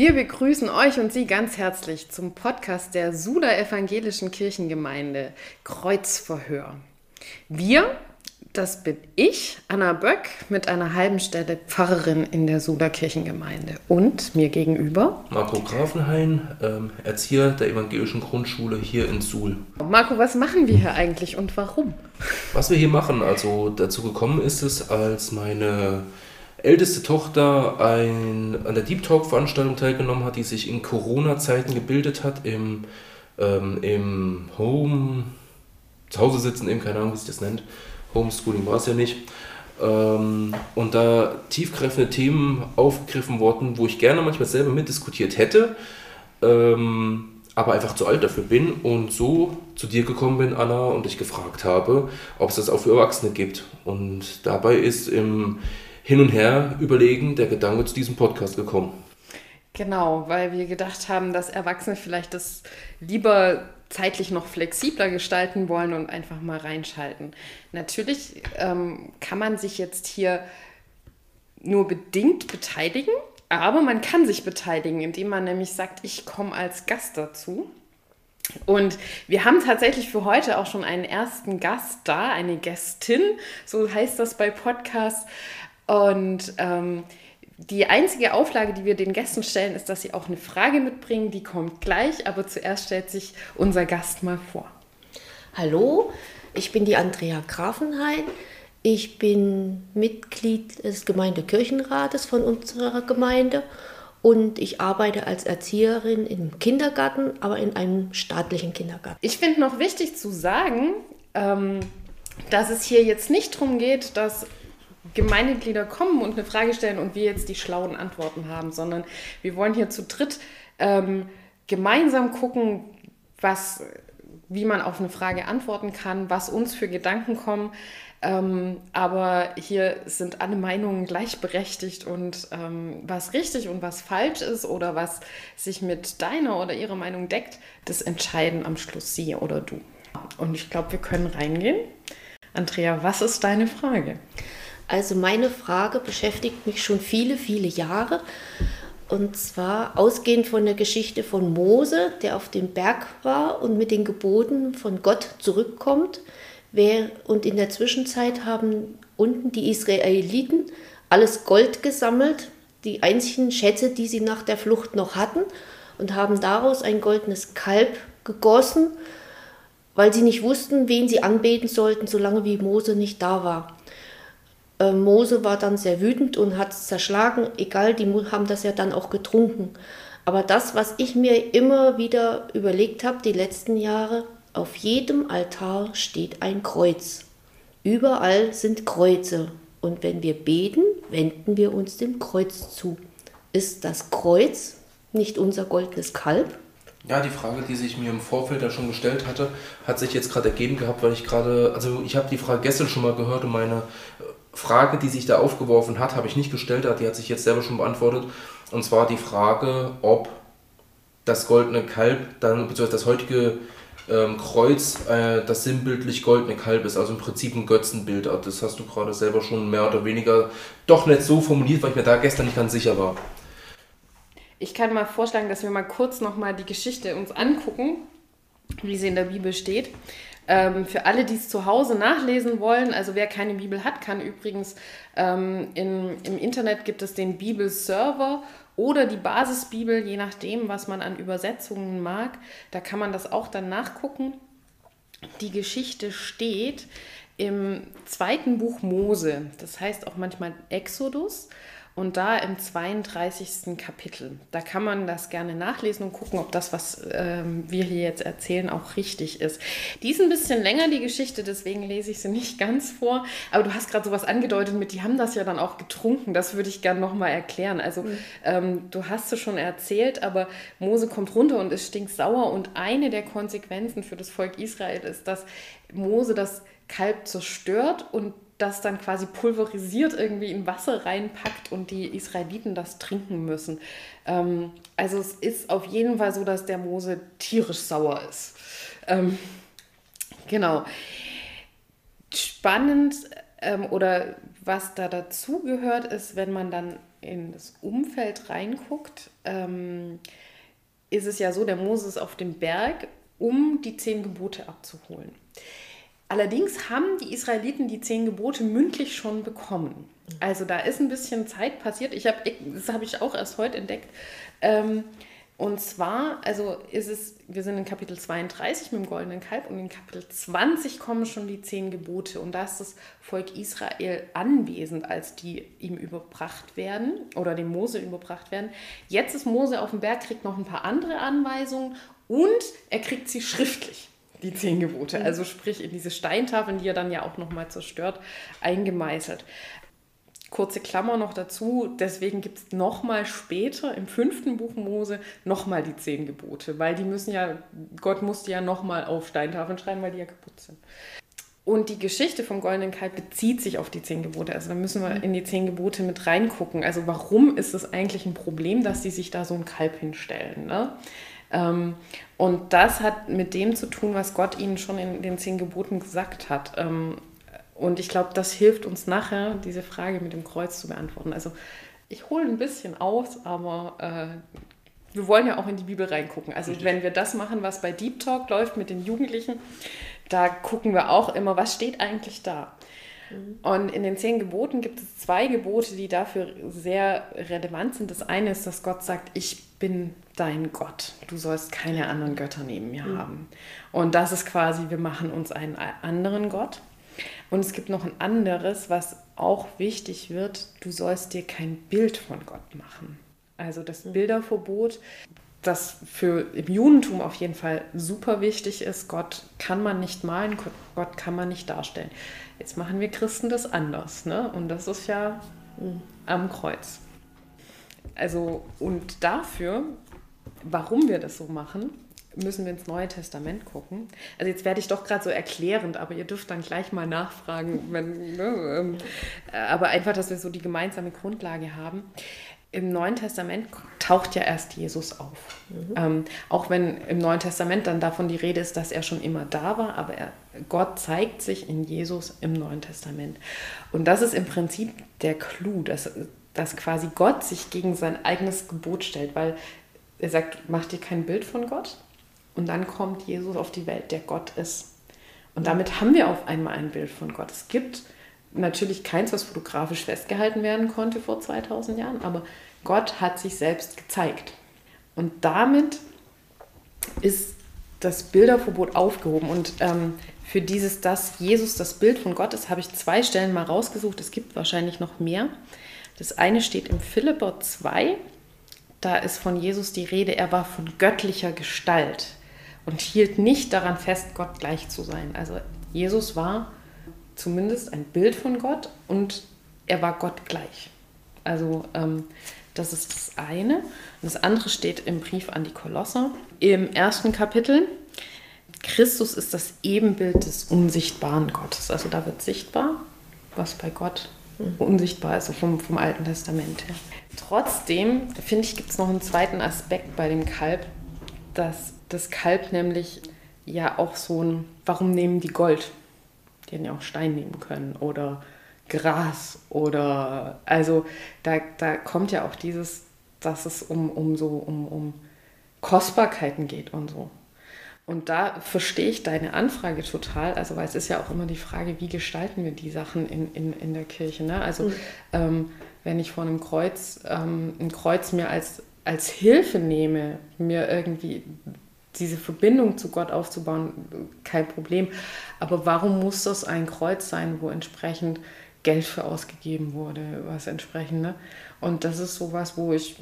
Wir begrüßen euch und Sie ganz herzlich zum Podcast der Suda Evangelischen Kirchengemeinde Kreuzverhör. Wir, das bin ich, Anna Böck, mit einer halben Stelle Pfarrerin in der Suda Kirchengemeinde. Und mir gegenüber Marco Grafenhain, ähm, Erzieher der evangelischen Grundschule hier in Suhl. Marco, was machen wir hier eigentlich und warum? Was wir hier machen, also dazu gekommen ist es, als meine älteste Tochter ein, an der Deep Talk Veranstaltung teilgenommen hat, die sich in Corona-Zeiten gebildet hat, im, ähm, im Home, zu Hause sitzen, eben keine Ahnung, wie sich das nennt. Homeschooling war es ja nicht. Ähm, und da tiefgreifende Themen aufgegriffen wurden, wo ich gerne manchmal selber mitdiskutiert hätte, ähm, aber einfach zu alt dafür bin und so zu dir gekommen bin, Anna, und dich gefragt habe, ob es das auch für Erwachsene gibt. Und dabei ist im hin und her überlegen der Gedanke zu diesem Podcast gekommen. Genau, weil wir gedacht haben, dass Erwachsene vielleicht das lieber zeitlich noch flexibler gestalten wollen und einfach mal reinschalten. Natürlich ähm, kann man sich jetzt hier nur bedingt beteiligen, aber man kann sich beteiligen, indem man nämlich sagt, ich komme als Gast dazu. Und wir haben tatsächlich für heute auch schon einen ersten Gast da, eine Gästin, so heißt das bei Podcasts. Und ähm, die einzige Auflage, die wir den Gästen stellen, ist, dass sie auch eine Frage mitbringen. Die kommt gleich, aber zuerst stellt sich unser Gast mal vor. Hallo, ich bin die Andrea Grafenhain. Ich bin Mitglied des Gemeindekirchenrates von unserer Gemeinde und ich arbeite als Erzieherin im Kindergarten, aber in einem staatlichen Kindergarten. Ich finde noch wichtig zu sagen, ähm, dass es hier jetzt nicht darum geht, dass Gemeindeglieder kommen und eine Frage stellen und wir jetzt die schlauen Antworten haben, sondern wir wollen hier zu dritt ähm, gemeinsam gucken, was, wie man auf eine Frage antworten kann, was uns für Gedanken kommen. Ähm, aber hier sind alle Meinungen gleichberechtigt und ähm, was richtig und was falsch ist oder was sich mit deiner oder ihrer Meinung deckt, das entscheiden am Schluss sie oder du. Und ich glaube, wir können reingehen. Andrea, was ist deine Frage? Also meine Frage beschäftigt mich schon viele, viele Jahre. Und zwar ausgehend von der Geschichte von Mose, der auf dem Berg war und mit den Geboten von Gott zurückkommt. Und in der Zwischenzeit haben unten die Israeliten alles Gold gesammelt, die einzigen Schätze, die sie nach der Flucht noch hatten, und haben daraus ein goldenes Kalb gegossen, weil sie nicht wussten, wen sie anbeten sollten, solange wie Mose nicht da war. Äh, Mose war dann sehr wütend und hat es zerschlagen. Egal, die haben das ja dann auch getrunken. Aber das, was ich mir immer wieder überlegt habe, die letzten Jahre, auf jedem Altar steht ein Kreuz. Überall sind Kreuze. Und wenn wir beten, wenden wir uns dem Kreuz zu. Ist das Kreuz nicht unser goldenes Kalb? Ja, die Frage, die sich mir im Vorfeld ja schon gestellt hatte, hat sich jetzt gerade ergeben gehabt, weil ich gerade, also ich habe die Frage gestern schon mal gehört und meine Frage, die sich da aufgeworfen hat, habe ich nicht gestellt, die hat sich jetzt selber schon beantwortet. Und zwar die Frage, ob das goldene Kalb dann, beziehungsweise das heutige ähm, Kreuz, äh, das sinnbildlich goldene Kalb ist, also im Prinzip ein Götzenbild. Also das hast du gerade selber schon mehr oder weniger doch nicht so formuliert, weil ich mir da gestern nicht ganz sicher war. Ich kann mal vorschlagen, dass wir mal kurz nochmal die Geschichte uns angucken, wie sie in der Bibel steht. Ähm, für alle, die es zu Hause nachlesen wollen, also wer keine Bibel hat, kann übrigens ähm, in, im Internet gibt es den Bibelserver oder die Basisbibel, je nachdem, was man an Übersetzungen mag. Da kann man das auch dann nachgucken. Die Geschichte steht im zweiten Buch Mose, das heißt auch manchmal Exodus und da im 32. Kapitel. Da kann man das gerne nachlesen und gucken, ob das, was ähm, wir hier jetzt erzählen, auch richtig ist. Die ist ein bisschen länger, die Geschichte, deswegen lese ich sie nicht ganz vor. Aber du hast gerade sowas angedeutet mit, die haben das ja dann auch getrunken. Das würde ich gerne nochmal erklären. Also mhm. ähm, du hast es schon erzählt, aber Mose kommt runter und ist stinksauer. Und eine der Konsequenzen für das Volk Israel ist, dass Mose das Kalb zerstört und das dann quasi pulverisiert irgendwie in Wasser reinpackt und die Israeliten das trinken müssen. Ähm, also es ist auf jeden Fall so, dass der Mose tierisch sauer ist. Ähm, genau. Spannend ähm, oder was da dazu gehört, ist, wenn man dann in das Umfeld reinguckt, ähm, ist es ja so, der Mose ist auf dem Berg, um die zehn Gebote abzuholen. Allerdings haben die Israeliten die zehn Gebote mündlich schon bekommen. Also da ist ein bisschen Zeit passiert. Ich hab, das habe ich auch erst heute entdeckt. Ähm, und zwar, also ist es, wir sind in Kapitel 32 mit dem goldenen Kalb und in Kapitel 20 kommen schon die zehn Gebote. Und da ist das Volk Israel anwesend, als die ihm überbracht werden oder dem Mose überbracht werden. Jetzt ist Mose auf dem Berg, kriegt noch ein paar andere Anweisungen und er kriegt sie schriftlich die zehn Gebote. Mhm. Also sprich in diese Steintafeln, die er dann ja auch nochmal zerstört, eingemeißelt. Kurze Klammer noch dazu, deswegen gibt es nochmal später im fünften Buch Mose nochmal die zehn Gebote, weil die müssen ja, Gott musste ja nochmal auf Steintafeln schreiben, weil die ja kaputt sind. Und die Geschichte vom goldenen Kalb bezieht sich auf die zehn Gebote. Also da müssen wir in die zehn Gebote mit reingucken. Also warum ist es eigentlich ein Problem, dass die sich da so ein Kalb hinstellen? Ne? Ähm, und das hat mit dem zu tun, was Gott ihnen schon in den zehn Geboten gesagt hat. Ähm, und ich glaube, das hilft uns nachher, diese Frage mit dem Kreuz zu beantworten. Also ich hole ein bisschen aus, aber äh, wir wollen ja auch in die Bibel reingucken. Also Richtig. wenn wir das machen, was bei Deep Talk läuft mit den Jugendlichen, da gucken wir auch immer, was steht eigentlich da. Mhm. Und in den zehn Geboten gibt es zwei Gebote, die dafür sehr relevant sind. Das eine ist, dass Gott sagt, ich bin dein Gott. Du sollst keine anderen Götter neben mir mhm. haben. Und das ist quasi, wir machen uns einen anderen Gott. Und es gibt noch ein anderes, was auch wichtig wird. Du sollst dir kein Bild von Gott machen. Also das mhm. Bilderverbot, das für im Judentum auf jeden Fall super wichtig ist. Gott kann man nicht malen, Gott kann man nicht darstellen. Jetzt machen wir Christen das anders, ne? Und das ist ja am Kreuz. Also und dafür, warum wir das so machen, müssen wir ins Neue Testament gucken. Also jetzt werde ich doch gerade so erklärend, aber ihr dürft dann gleich mal nachfragen, wenn, ne, ähm, aber einfach, dass wir so die gemeinsame Grundlage haben. Im Neuen Testament taucht ja erst Jesus auf. Mhm. Ähm, auch wenn im Neuen Testament dann davon die Rede ist, dass er schon immer da war, aber er, Gott zeigt sich in Jesus im Neuen Testament. Und das ist im Prinzip der Clou, dass, dass quasi Gott sich gegen sein eigenes Gebot stellt, weil er sagt, mach dir kein Bild von Gott, und dann kommt Jesus auf die Welt, der Gott ist. Und damit haben wir auf einmal ein Bild von Gott. Es gibt natürlich keins, was fotografisch festgehalten werden konnte vor 2000 Jahren, aber Gott hat sich selbst gezeigt. Und damit ist das Bilderverbot aufgehoben. Und ähm, für dieses, dass Jesus das Bild von Gott ist, habe ich zwei Stellen mal rausgesucht. Es gibt wahrscheinlich noch mehr. Das eine steht im Philipper 2. Da ist von Jesus die Rede, er war von göttlicher Gestalt und hielt nicht daran fest, Gott gleich zu sein. Also Jesus war zumindest ein Bild von Gott und er war Gott gleich. Also ähm, das ist das eine. Und das andere steht im Brief an die Kolosser im ersten Kapitel. Christus ist das Ebenbild des unsichtbaren Gottes. Also da wird sichtbar, was bei Gott unsichtbar ist, vom, vom Alten Testament her. Trotzdem, finde ich, gibt es noch einen zweiten Aspekt bei dem Kalb, dass das Kalb nämlich ja auch so ein, warum nehmen die Gold? Die hätten ja auch Stein nehmen können oder Gras oder, also da, da kommt ja auch dieses, dass es um, um so, um, um Kostbarkeiten geht und so. Und da verstehe ich deine Anfrage total, also weil es ist ja auch immer die Frage, wie gestalten wir die Sachen in, in, in der Kirche. Ne? Also mhm. ähm, wenn ich vor einem Kreuz ähm, ein Kreuz mir als, als Hilfe nehme, mir irgendwie diese Verbindung zu Gott aufzubauen, kein Problem. Aber warum muss das ein Kreuz sein, wo entsprechend Geld für ausgegeben wurde, was entsprechend, ne? Und das ist sowas, wo ich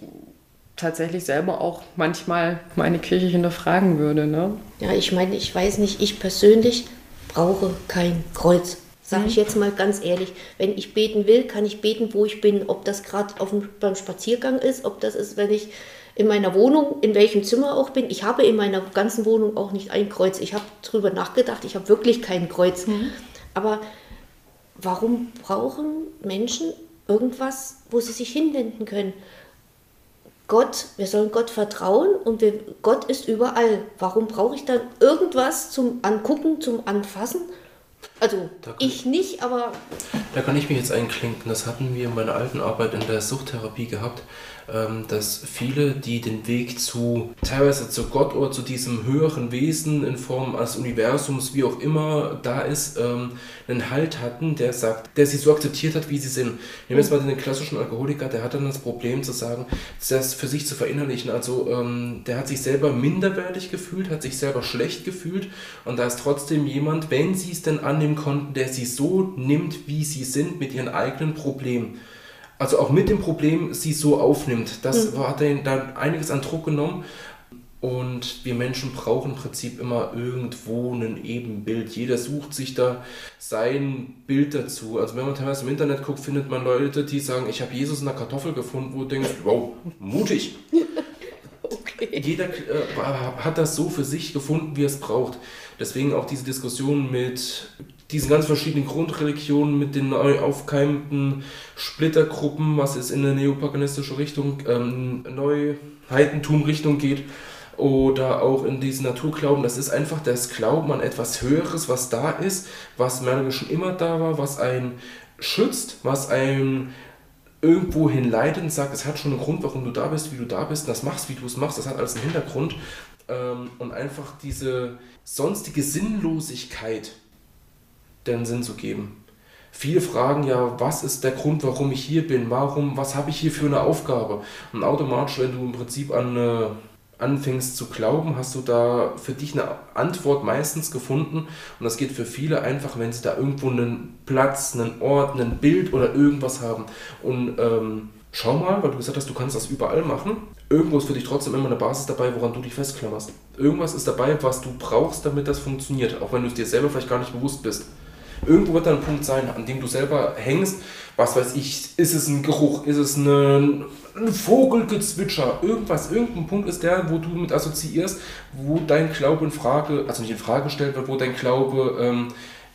tatsächlich selber auch manchmal meine Kirche hinterfragen würde, ne? Ja, ich meine, ich weiß nicht, ich persönlich brauche kein Kreuz. Sage ich mhm. jetzt mal ganz ehrlich. Wenn ich beten will, kann ich beten, wo ich bin. Ob das gerade beim Spaziergang ist, ob das ist, wenn ich in meiner Wohnung, in welchem Zimmer auch bin. Ich habe in meiner ganzen Wohnung auch nicht ein Kreuz. Ich habe darüber nachgedacht, ich habe wirklich kein Kreuz. Mhm. Aber warum brauchen Menschen irgendwas, wo sie sich hinwenden können? Gott, wir sollen Gott vertrauen und wir, Gott ist überall. Warum brauche ich dann irgendwas zum Angucken, zum Anfassen? Also ich nicht, aber. Da kann ich mich jetzt einklinken. Das hatten wir in meiner alten Arbeit in der Suchttherapie gehabt. Ähm, dass viele, die den Weg zu teilweise zu Gott oder zu diesem höheren Wesen in Form des Universums, wie auch immer da ist, ähm, einen Halt hatten, der sagt, der sie so akzeptiert hat, wie sie sind. Nehmen wir jetzt mal den klassischen Alkoholiker, der hat dann das Problem zu sagen, das für sich zu verinnerlichen. Also ähm, der hat sich selber minderwertig gefühlt, hat sich selber schlecht gefühlt und da ist trotzdem jemand, wenn sie es denn annehmen konnten, der sie so nimmt, wie sie sind, mit ihren eigenen Problemen also auch mit dem Problem sie so aufnimmt. Das mhm. hat er dann einiges an Druck genommen. Und wir Menschen brauchen im Prinzip immer irgendwo ein Ebenbild. Jeder sucht sich da sein Bild dazu. Also wenn man teilweise im Internet guckt, findet man Leute, die sagen, ich habe Jesus in der Kartoffel gefunden, wo du denkst, wow, mutig. okay. Jeder äh, hat das so für sich gefunden, wie er es braucht. Deswegen auch diese Diskussion mit diesen ganz verschiedenen Grundreligionen mit den neu aufkeimenden Splittergruppen, was es in eine neopaganistische Richtung, ähm, Neuheitentum-Richtung geht, oder auch in diesen Naturglauben, das ist einfach das Glauben an etwas Höheres, was da ist, was mehr schon immer da war, was einen schützt, was einen irgendwo hinleitet und sagt, es hat schon einen Grund, warum du da bist, wie du da bist, das machst, wie du es machst, das hat alles einen Hintergrund. Ähm, und einfach diese sonstige Sinnlosigkeit, den Sinn zu geben. Viele fragen ja, was ist der Grund, warum ich hier bin? Warum, was habe ich hier für eine Aufgabe? Und automatisch, wenn du im Prinzip an äh, anfängst zu glauben, hast du da für dich eine Antwort meistens gefunden. Und das geht für viele einfach, wenn sie da irgendwo einen Platz, einen Ort, ein Bild oder irgendwas haben. Und ähm, schau mal, weil du gesagt hast, du kannst das überall machen. Irgendwo ist für dich trotzdem immer eine Basis dabei, woran du dich festklammerst. Irgendwas ist dabei, was du brauchst, damit das funktioniert, auch wenn du es dir selber vielleicht gar nicht bewusst bist. Irgendwo wird da ein Punkt sein, an dem du selber hängst. Was weiß ich, ist es ein Geruch, ist es ein, ein Vogelgezwitscher, irgendwas, irgendein Punkt ist der, wo du mit assoziierst, wo dein Glaube in Frage, also nicht in Frage gestellt wird, wo dein Glaube ähm,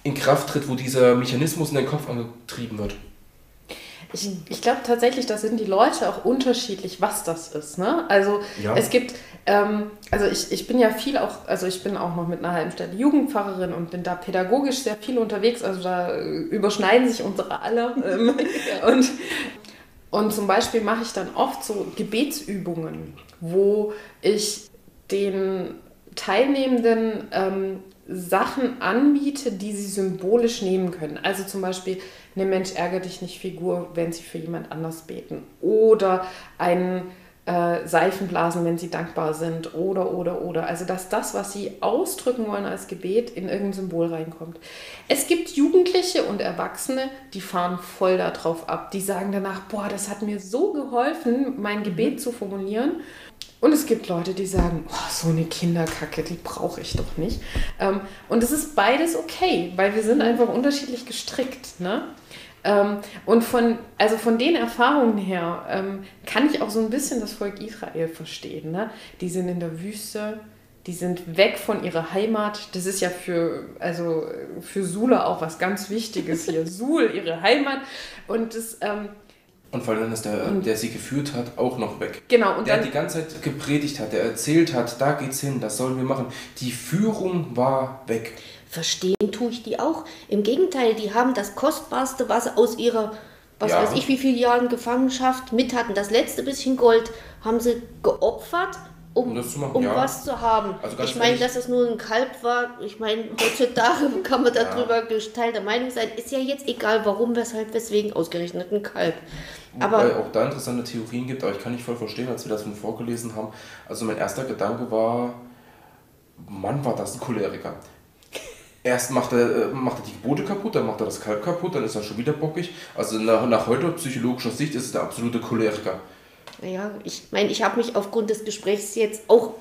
in Kraft tritt, wo dieser Mechanismus in deinen Kopf angetrieben wird. Ich, ich glaube tatsächlich, da sind die Leute auch unterschiedlich, was das ist. Ne? Also ja. es gibt, ähm, also ich, ich bin ja viel auch, also ich bin auch noch mit einer halben Stelle Jugendpfarrerin und bin da pädagogisch sehr viel unterwegs. Also da äh, überschneiden sich unsere alle. Ähm, und, und zum Beispiel mache ich dann oft so Gebetsübungen, wo ich den Teilnehmenden ähm, Sachen anbiete, die sie symbolisch nehmen können. Also zum Beispiel eine Mensch ärger dich nicht Figur, wenn sie für jemand anders beten. Oder ein äh, Seifenblasen, wenn sie dankbar sind. Oder, oder, oder. Also dass das, was sie ausdrücken wollen als Gebet, in irgendein Symbol reinkommt. Es gibt Jugendliche und Erwachsene, die fahren voll darauf ab. Die sagen danach, boah, das hat mir so geholfen, mein Gebet zu formulieren. Und es gibt Leute, die sagen, oh, so eine Kinderkacke, die brauche ich doch nicht. Ähm, und es ist beides okay, weil wir sind einfach unterschiedlich gestrickt. Ne? Ähm, und von, also von den Erfahrungen her ähm, kann ich auch so ein bisschen das Volk Israel verstehen. Ne? Die sind in der Wüste, die sind weg von ihrer Heimat. Das ist ja für, also für Sula auch was ganz Wichtiges hier. Sul, ihre Heimat. Und das, ähm, und vor allem ist der, der sie geführt hat, auch noch weg. Genau. Und der dann, die ganze Zeit gepredigt hat, der erzählt hat, da geht's hin, das sollen wir machen. Die Führung war weg. Verstehen tue ich die auch. Im Gegenteil, die haben das Kostbarste, was aus ihrer, was ja. weiß ich, wie viele Jahren Gefangenschaft mit hatten. Das letzte bisschen Gold haben sie geopfert, um, machen, um ja. was zu haben. Also ich meine, dass es nur ein Kalb war, ich meine, heutzutage kann man darüber ja. geteilter Meinung sein. Ist ja jetzt egal, warum, weshalb, weswegen ausgerechnet ein Kalb. Aber Wobei auch da interessante Theorien gibt, aber ich kann nicht voll verstehen, als wir das vorgelesen haben. Also mein erster Gedanke war, Mann, war das ein Choleriker. Erst macht er, äh, macht er die Gebote kaputt, dann macht er das Kalb kaputt, dann ist er schon wieder bockig. Also nach, nach heute psychologischer Sicht ist es der absolute Choleriker. Ja, ich meine, ich habe mich aufgrund des Gesprächs jetzt auch,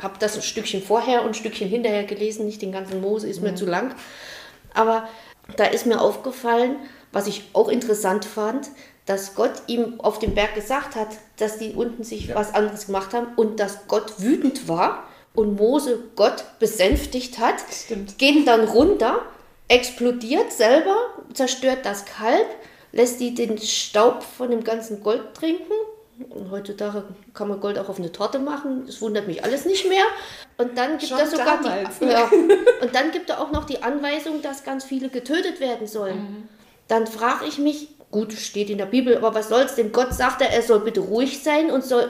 habe das ein Stückchen vorher und ein Stückchen hinterher gelesen, nicht den ganzen Mose, ist mhm. mir zu lang. Aber da ist mir aufgefallen, was ich auch interessant fand, dass Gott ihm auf dem Berg gesagt hat, dass die unten sich ja. was anderes gemacht haben und dass Gott wütend war und Mose Gott besänftigt hat, Stimmt. gehen dann runter, explodiert selber, zerstört das Kalb, lässt die den Staub von dem ganzen Gold trinken Und heutzutage kann man Gold auch auf eine Torte machen. Das wundert mich alles nicht mehr. Und dann gibt er sogar damals, die, ne? ja, und dann gibt er auch noch die Anweisung, dass ganz viele getötet werden sollen. Mhm. Dann frage ich mich, gut, steht in der Bibel, aber was soll's denn? Gott sagt, er soll bitte ruhig sein und soll,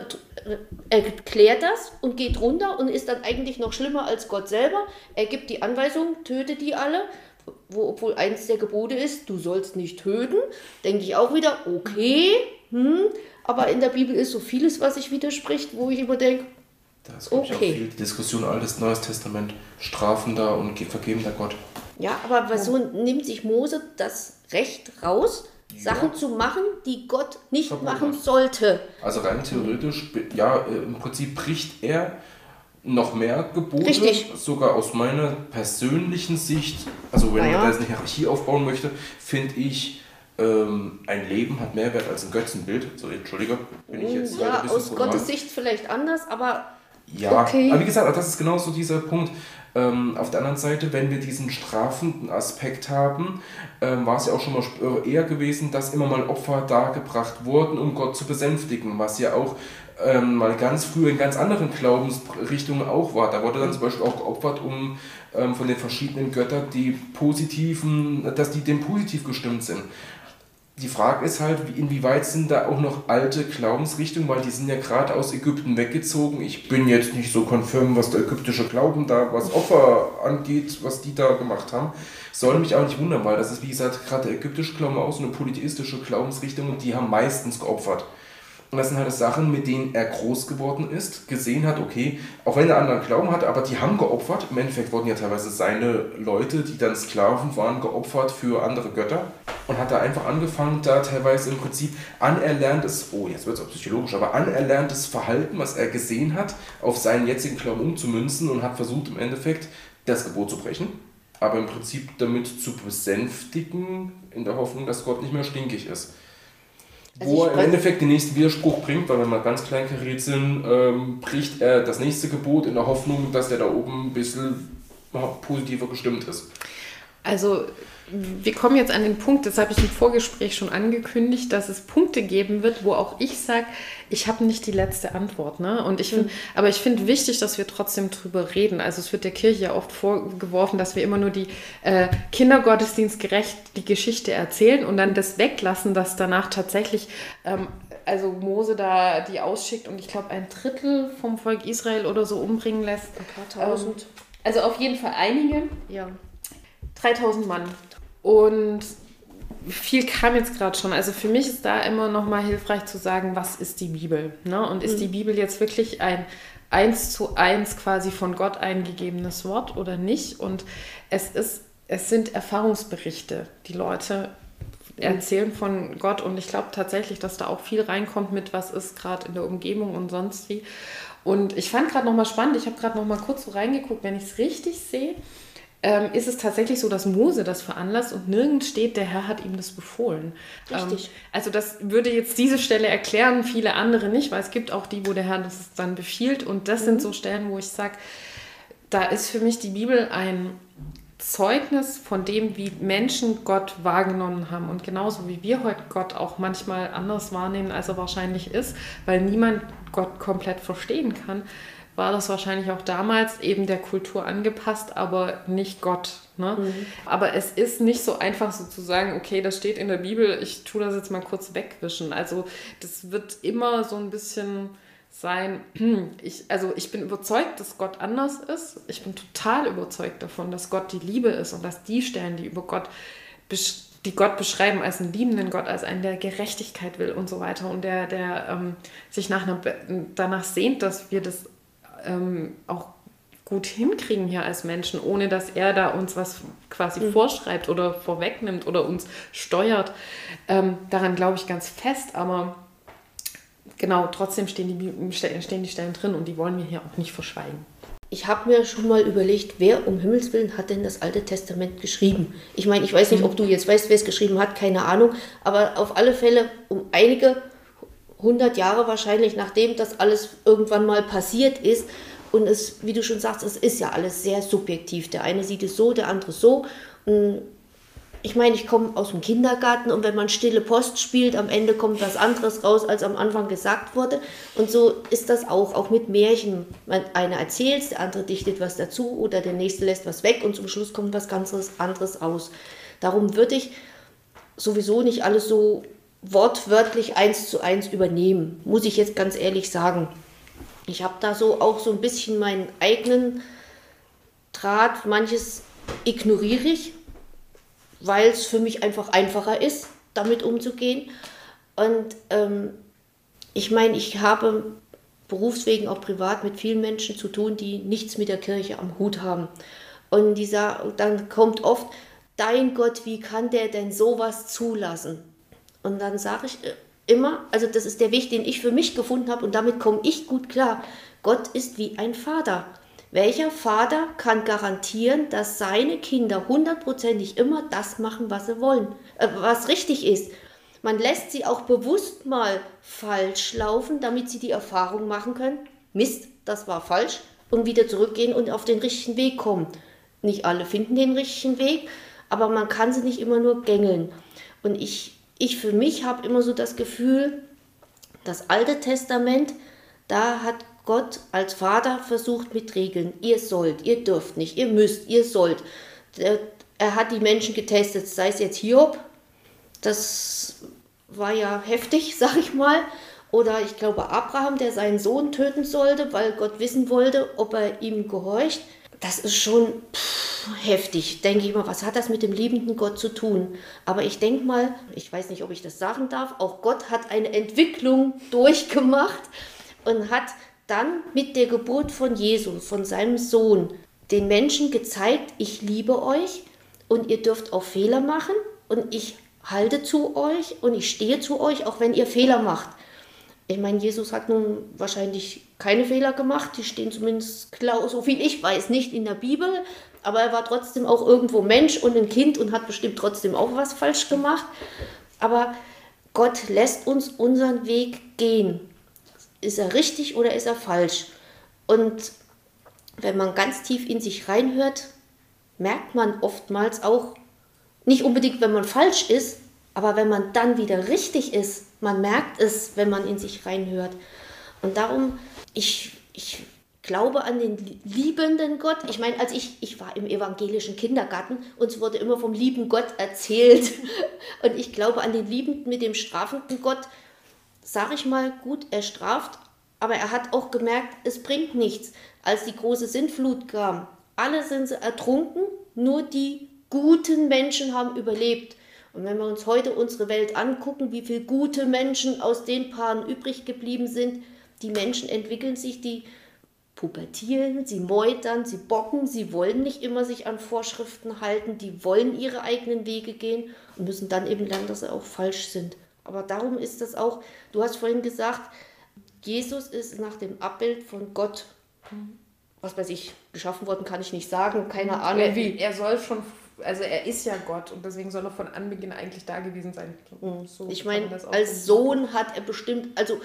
er klärt das und geht runter und ist dann eigentlich noch schlimmer als Gott selber. Er gibt die Anweisung, töte die alle, wo, obwohl eins der Gebote ist, du sollst nicht töten. Denke ich auch wieder, okay, hm, aber in der Bibel ist so vieles, was sich widerspricht, wo ich immer denke, Da ist, Okay. auch viel die Diskussion Altes, Neues Testament, strafender und ge- vergebender Gott. ja, aber so nimmt sich Mose das Recht raus, Ja. Sachen zu machen, die Gott nicht Verboten machen sollte. Also rein theoretisch, ja, äh, im Prinzip bricht er noch mehr Gebote, Richtig. sogar aus meiner persönlichen Sicht, also wenn Naja. man da jetzt eine Hierarchie aufbauen möchte, finde ich, ähm, ein Leben hat mehr Wert als ein Götzenbild. So, Entschuldige, bin ich jetzt leider Ja, ein bisschen aus. Gottes Sicht vielleicht anders, aber Ja, Okay. aber wie gesagt, das ist genau so dieser Punkt. Ähm, auf der anderen Seite, wenn wir diesen strafenden Aspekt haben, ähm, war es ja auch schon mal sp- eher gewesen, dass immer mal Opfer dargebracht wurden, um Gott zu besänftigen, was ja auch ähm, mal ganz früh in ganz anderen Glaubensrichtungen auch war. Da wurde dann zum Beispiel auch geopfert, um ähm, von den verschiedenen Göttern die positiven, dass die dem positiv gestimmt sind. Die Frage ist halt, wie- inwieweit sind da auch noch alte Glaubensrichtungen, weil die sind ja gerade aus Ägypten weggezogen. Ich bin jetzt nicht so konfirm, was der ägyptische Glauben da, was Opfer angeht, was die da gemacht haben. Soll mich auch nicht wundern, weil das ist, wie gesagt, gerade der ägyptische Glauben auch so eine polytheistische Glaubensrichtung und die haben meistens geopfert. Und das sind halt Sachen, mit denen er groß geworden ist, gesehen hat, okay, auch wenn er anderen Glauben hatte, aber die haben geopfert. Im Endeffekt wurden ja teilweise seine Leute, die dann Sklaven waren, geopfert für andere Götter. Und hat da einfach angefangen, da teilweise im Prinzip anerlerntes, oh, jetzt wird es auch psychologisch, aber anerlerntes Verhalten, was er gesehen hat, auf seinen jetzigen Glauben umzumünzen und hat versucht, im Endeffekt das Gebot zu brechen. Aber im Prinzip damit zu besänftigen, in der Hoffnung, dass Gott nicht mehr stinkig ist. Also Wo er im Endeffekt den nächsten Widerspruch bringt, weil wenn wir ganz klein kariert sind, ähm, bricht er das nächste Gebot in der Hoffnung, dass der da oben ein bisschen positiver gestimmt ist. Also wir kommen jetzt an den Punkt, das habe ich im Vorgespräch schon angekündigt, dass es Punkte geben wird, wo auch ich sage, ich habe nicht die letzte Antwort. Ne? Und ich find, Aber ich finde wichtig, dass wir trotzdem drüber reden. Also es wird der Kirche ja oft vorgeworfen, dass wir immer nur die äh, Kindergottesdienstgerecht die Geschichte erzählen und dann das weglassen, dass danach tatsächlich ähm, also Mose da die ausschickt und ich glaube ein Drittel vom Volk Israel oder so umbringen lässt. ein paar tausend. Also auf jeden Fall einige. ja. 3000 Mann. Und viel kam jetzt gerade schon. Also für mich ist da immer noch mal hilfreich zu sagen, was ist die Bibel? Ne? Und ist die Bibel jetzt wirklich ein eins zu eins quasi von Gott eingegebenes Wort oder nicht? Und es ist, es sind Erfahrungsberichte. Die Leute erzählen von Gott und ich glaube tatsächlich, dass da auch viel reinkommt mit, was ist gerade in der Umgebung und sonst wie. Und ich fand gerade noch mal spannend, ich habe gerade noch mal kurz so reingeguckt, wenn ich es richtig sehe, ähm, ist es tatsächlich so, dass Mose das veranlasst und nirgends steht, der Herr hat ihm das befohlen. Richtig. Ähm, also das würde jetzt diese Stelle erklären, viele andere nicht, weil es gibt auch die, wo der Herr das dann befiehlt. Und das sind so Stellen, wo ich sage, da ist für mich die Bibel ein Zeugnis von dem, wie Menschen Gott wahrgenommen haben. Und genauso wie wir heute Gott auch manchmal anders wahrnehmen, als er wahrscheinlich ist, weil niemand Gott komplett verstehen kann, war das wahrscheinlich auch damals eben der Kultur angepasst, aber nicht Gott. Ne? Aber es ist nicht so einfach so zu sagen, okay, das steht in der Bibel, ich tue das jetzt mal kurz wegwischen. Also das wird immer so ein bisschen sein, ich, also ich bin überzeugt, dass Gott anders ist. Ich bin total überzeugt davon, dass Gott die Liebe ist und dass die Stellen, die über Gott die Gott beschreiben als einen liebenden Gott, als einen, der Gerechtigkeit will und so weiter und der, der ähm, sich nach einer, danach sehnt, dass wir das ähm, auch gut hinkriegen hier als Menschen, ohne dass er da uns was quasi vorschreibt oder vorwegnimmt oder uns steuert. Ähm, daran glaube ich ganz fest, aber genau, trotzdem stehen die, stehen die Stellen drin und die wollen wir hier auch nicht verschweigen. Ich habe mir schon mal überlegt, wer um Himmels Willen hat denn das Alte Testament geschrieben? Ich meine, ich weiß nicht, ob du jetzt weißt, wer es geschrieben hat, keine Ahnung, aber auf alle Fälle um einige hundert Jahre wahrscheinlich, nachdem das alles irgendwann mal passiert ist. Und es, wie du schon sagst, es ist ja alles sehr subjektiv. Der eine sieht es so, der andere so. Und ich meine, ich komme aus dem Kindergarten und wenn man stille Post spielt, am Ende kommt was anderes raus, als am Anfang gesagt wurde. Und so ist das auch, auch mit Märchen. Einer erzählt, der andere dichtet was dazu oder der nächste lässt was weg und zum Schluss kommt was ganz anderes raus. Darum würde ich sowieso nicht alles so wortwörtlich eins zu eins übernehmen, muss ich jetzt ganz ehrlich sagen. Ich habe da so auch so ein bisschen meinen eigenen Draht, manches ignoriere ich, weil es für mich einfach einfacher ist, damit umzugehen. Und ähm, ich meine, ich habe berufswegen auch privat mit vielen Menschen zu tun, die nichts mit der Kirche am Hut haben. Und dieser, dann kommt oft, dein Gott, wie kann der denn sowas zulassen? Und dann sage ich äh, immer, also das ist der Weg, den ich für mich gefunden habe und damit komme ich gut klar. Gott ist wie ein Vater. Welcher Vater kann garantieren, dass seine Kinder hundertprozentig immer das machen, was sie wollen, äh, was richtig ist? Man lässt sie auch bewusst mal falsch laufen, damit sie die Erfahrung machen können, Mist, das war falsch, und wieder zurückgehen und auf den richtigen Weg kommen. Nicht alle finden den richtigen Weg, aber man kann sie nicht immer nur gängeln. Und ich, ich für mich habe immer so das Gefühl, das Alte Testament, da hat Gott als Vater versucht mit Regeln. Ihr sollt, ihr dürft nicht, ihr müsst, ihr sollt. Er hat die Menschen getestet, sei es jetzt Hiob, das war ja heftig, sag ich mal. Oder ich glaube Abraham, der seinen Sohn töten sollte, weil Gott wissen wollte, ob er ihm gehorcht. Das ist schon pff, heftig, denke ich mal. Was hat das mit dem liebenden Gott zu tun? Aber ich denke mal, ich weiß nicht, ob ich das sagen darf, auch Gott hat eine Entwicklung durchgemacht und hat dann mit der Geburt von Jesus, von seinem Sohn, den Menschen gezeigt, ich liebe euch und ihr dürft auch Fehler machen und ich halte zu euch und ich stehe zu euch, auch wenn ihr Fehler macht. Ich meine, Jesus hat nun wahrscheinlich keine Fehler gemacht, die stehen zumindest, so viel ich weiß, nicht in der Bibel, aber er war trotzdem auch irgendwo Mensch und ein Kind und hat bestimmt trotzdem auch was falsch gemacht. Aber Gott lässt uns unseren Weg gehen ist er richtig oder ist er falsch? Und wenn man ganz tief in sich reinhört, merkt man oftmals auch, nicht unbedingt, wenn man falsch ist, aber wenn man dann wieder richtig ist, man merkt es, wenn man in sich reinhört. Und darum, ich, ich glaube an den liebenden Gott. Ich meine, als ich, ich war im evangelischen Kindergarten, uns wurde immer vom lieben Gott erzählt. Und ich glaube an den liebenden mit dem strafenden Gott sag ich mal, gut, er straft, aber er hat auch gemerkt, es bringt nichts. Als die große Sintflut kam, alle sind ertrunken, nur die guten Menschen haben überlebt. Und wenn wir uns heute unsere Welt angucken, wie viele gute Menschen aus den Paaren übrig geblieben sind, die Menschen entwickeln sich, die pubertieren, sie meutern, sie bocken, sie wollen nicht immer sich an Vorschriften halten, die wollen ihre eigenen Wege gehen und müssen dann eben lernen, dass sie auch falsch sind. Aber darum ist das auch, du hast vorhin gesagt, Jesus ist nach dem Abbild von Gott, was weiß ich, geschaffen worden, kann ich nicht sagen, keine mhm. Ahnung er, wie. Er soll schon, also er ist ja Gott und deswegen soll er von Anbeginn eigentlich da gewesen sein. Mhm. So ich meine, als Sohn hat er bestimmt, also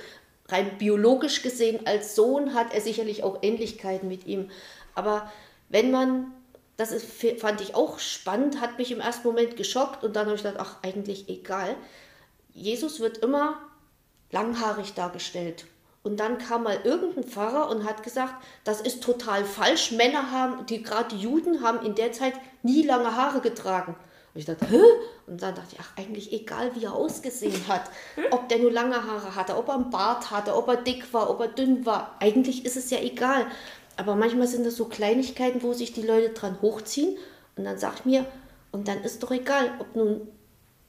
rein biologisch gesehen, als Sohn hat er sicherlich auch Ähnlichkeiten mit ihm. Aber wenn man, das ist, fand ich auch spannend, hat mich im ersten Moment geschockt und dann habe ich gedacht, ach, eigentlich egal. Jesus wird immer langhaarig dargestellt. Und dann kam mal irgendein Pfarrer und hat gesagt, das ist total falsch. Männer haben, die gerade Juden haben in der Zeit nie lange Haare getragen. Und ich dachte, Hä? Und dann dachte ich, ach, eigentlich egal, wie er ausgesehen hat. Ob der nur lange Haare hatte, ob er einen Bart hatte, ob er dick war, ob er dünn war. Eigentlich ist es ja egal. Aber manchmal sind das so Kleinigkeiten, wo sich die Leute dran hochziehen. Und dann sag ich mir, und dann ist doch egal, ob nun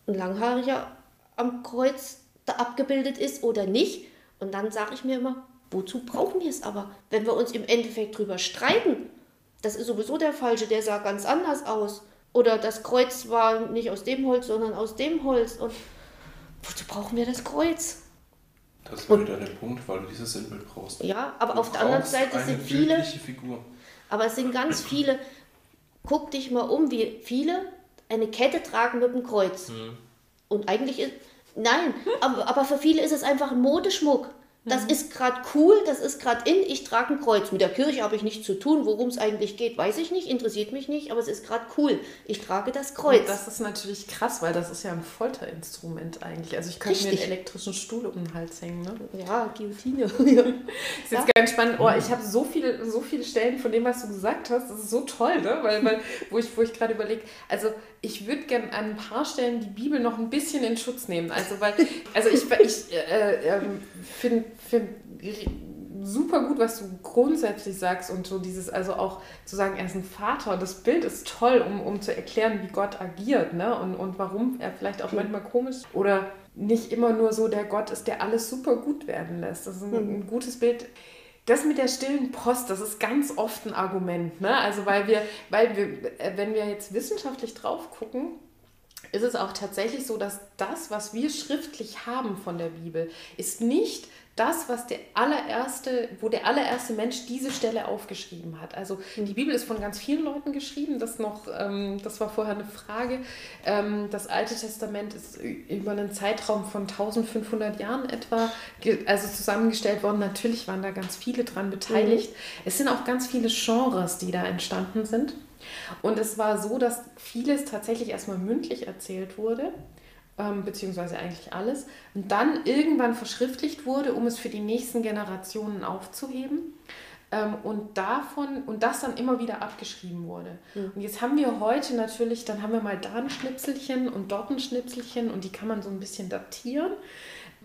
ein Langhaariger am Kreuz da abgebildet ist oder nicht. Und dann sage ich mir immer, wozu brauchen wir es aber, wenn wir uns im Endeffekt drüber streiten? Das ist sowieso der falsche, der sah ganz anders aus. Oder das Kreuz war nicht aus dem Holz, sondern aus dem Holz. Und wozu brauchen wir das Kreuz? Das ist wieder der Punkt, weil du dieses Sinnbild brauchst. Ja, aber du auf der anderen Seite sind viele. Figur. Aber es sind ganz viele. Guck dich mal um, wie viele eine Kette tragen mit dem Kreuz. Hm. Und eigentlich ist, nein, aber, aber für viele ist es einfach ein Modeschmuck. Das mhm. ist gerade cool, das ist gerade in, ich trage ein Kreuz. Mit der Kirche habe ich nichts zu tun. Worum es eigentlich geht, weiß ich nicht, interessiert mich nicht, aber es ist gerade cool. Ich trage das Kreuz. Und das ist natürlich krass, weil das ist ja ein Folterinstrument eigentlich. Also ich könnte mir einen elektrischen Stuhl um den Hals hängen. Ne? Ja, Guillotine. ja. ist jetzt ganz spannend. Oh, ich habe so viele, so viele Stellen von dem, was du gesagt hast. Das ist so toll, ne? weil, weil wo ich, wo ich gerade überlege, also ich würde gerne an ein paar Stellen die Bibel noch ein bisschen in Schutz nehmen. Also weil, also ich, ich äh, äh, finde find super gut, was du grundsätzlich sagst und so dieses, also auch zu sagen, er ist ein Vater, das Bild ist toll, um, um zu erklären, wie Gott agiert ne? und, und warum er vielleicht auch manchmal komisch oder nicht immer nur so der Gott ist, der alles super gut werden lässt. Das ist ein, mhm. ein gutes Bild. Das mit der stillen Post, das ist ganz oft ein Argument. Ne? Also weil wir, weil wir, äh, wenn wir jetzt wissenschaftlich drauf gucken, ist es auch tatsächlich so, dass das, was wir schriftlich haben von der Bibel, ist nicht das, was der allererste, wo der allererste Mensch diese Stelle aufgeschrieben hat. Also die mhm. Bibel ist von ganz vielen Leuten geschrieben, das noch, ähm, das war vorher eine Frage. Ähm, das Alte Testament ist über einen Zeitraum von 1500 Jahren etwa, also zusammengestellt worden. Natürlich waren da ganz viele dran beteiligt. Mhm. Es sind auch ganz viele Genres, die da entstanden sind. Und es war so, dass vieles tatsächlich erstmal mündlich erzählt wurde ähm, beziehungsweise eigentlich alles, und dann irgendwann verschriftlicht wurde, um es für die nächsten Generationen aufzuheben. Ähm, und davon und das dann immer wieder abgeschrieben wurde. Mhm. Und jetzt haben wir heute natürlich, dann haben wir mal da ein Schnipselchen und dort ein Schnipselchen und die kann man so ein bisschen datieren.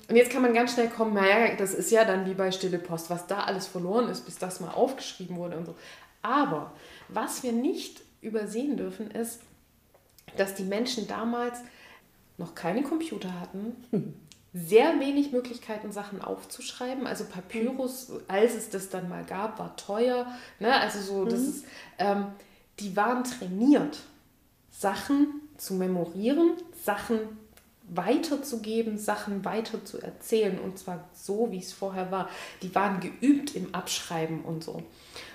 Und jetzt kann man ganz schnell kommen, naja, das ist ja dann wie bei Stille Post, was da alles verloren ist, bis das mal aufgeschrieben wurde und so. Aber was wir nicht übersehen dürfen, ist, dass die Menschen damals noch keine Computer hatten, sehr wenig Möglichkeiten, Sachen aufzuschreiben. Also Papyrus, als es das dann mal gab, war teuer. Ne? Also so, das mhm. ist, ähm, die waren trainiert, Sachen zu memorieren, Sachen weiterzugeben, Sachen weiter zu erzählen und zwar so, wie es vorher war. Die waren geübt im Abschreiben und so.